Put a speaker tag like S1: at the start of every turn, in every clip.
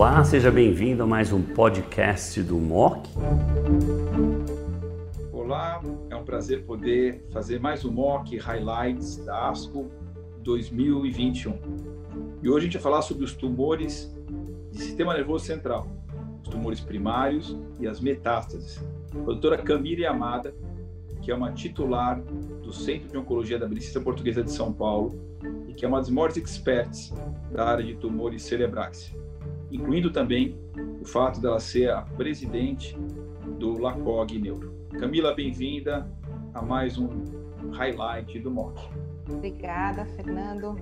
S1: Olá, seja bem-vindo a mais um podcast do MOC.
S2: Olá, é um prazer poder fazer mais um MOC Highlights da ASCO 2021. E hoje a gente vai falar sobre os tumores de sistema nervoso central, os tumores primários e as metástases. A doutora Camille Amada, que é uma titular do Centro de Oncologia da Beneficência Portuguesa de São Paulo e que é uma das maiores experts da área de tumores cerebrais incluindo também o fato dela ser a presidente do LACOG Neuro. Camila, bem-vinda a mais um highlight do MOC.
S3: Obrigada, Fernando.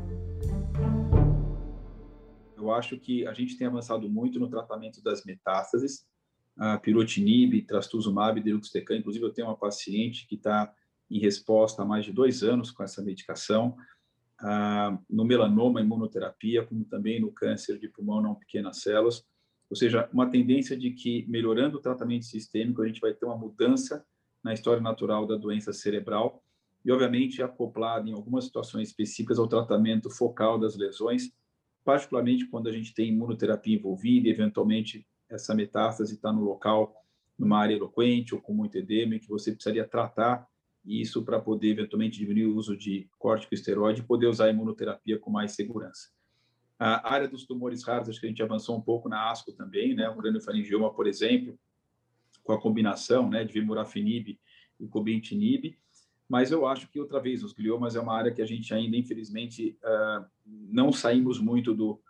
S2: Eu acho que a gente tem avançado muito no tratamento das metástases, a pirotinib, trastuzumab, deruxtecan. Inclusive, eu tenho uma paciente que está em resposta há mais de dois anos com essa medicação no melanoma, imunoterapia, como também no câncer de pulmão não pequenas células. Ou seja, uma tendência de que, melhorando o tratamento sistêmico, a gente vai ter uma mudança na história natural da doença cerebral e, obviamente, acoplado em algumas situações específicas ao tratamento focal das lesões, particularmente quando a gente tem imunoterapia envolvida e, eventualmente, essa metástase está no local, numa área eloquente ou com muito edema, que você precisaria tratar isso para poder eventualmente diminuir o uso de corticosteroide e poder usar a imunoterapia com mais segurança. A área dos tumores raros, acho que a gente avançou um pouco na ASCO também, né? O craniofaringioma, por exemplo, com a combinação né, de vemurafenib e cobentinib, mas eu acho que, outra vez, os gliomas é uma área que a gente ainda, infelizmente, uh, não saímos muito do,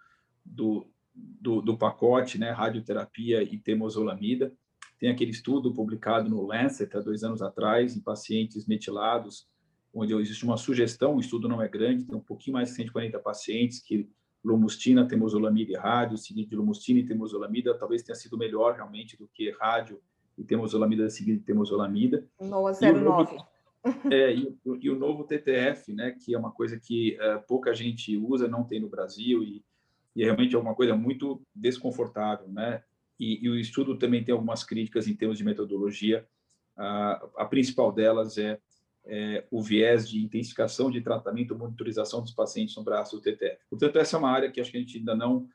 S2: do, do, do pacote, né, radioterapia e temozolamida. Tem aquele estudo publicado no Lancet há dois anos atrás, em pacientes metilados, onde existe uma sugestão, o estudo não é grande, tem um pouquinho mais de 140 pacientes que lumustina, temozolamida e rádio, seguido de lumustina e temozolamida, talvez tenha sido melhor realmente do que rádio e temozolamida seguido de temozolamida.
S3: NOA 09.
S2: é, e, e, o novo TTF, né, que é uma coisa que uh, pouca gente usa, não tem no Brasil, e, e é realmente é uma coisa muito desconfortável, né? E, e, o estudo também tem algumas críticas em termos de metodologia. A, a principal delas é, é, o viés de intensificação de tratamento monitorização dos pacientes no braço do TTF. Portanto, essa é uma área que acho que a gente ainda não,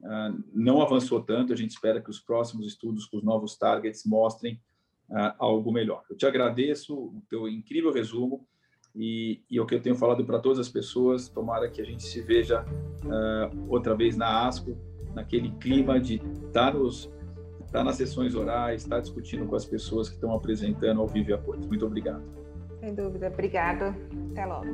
S2: uh, não avançou tanto. A gente espera que os próximos estudos com os novos targets mostrem uh, algo melhor. Eu te agradeço o teu incrível resumo e, e é o que eu tenho falado para todas as pessoas. Tomara que a gente se veja uh, outra vez na ASCO naquele clima de estar tá nos tá nas sessões orais, estar tá discutindo com as pessoas que estão apresentando ao vivo e a cores. Muito obrigado.
S3: Sem dúvida. Obrigado. Até logo.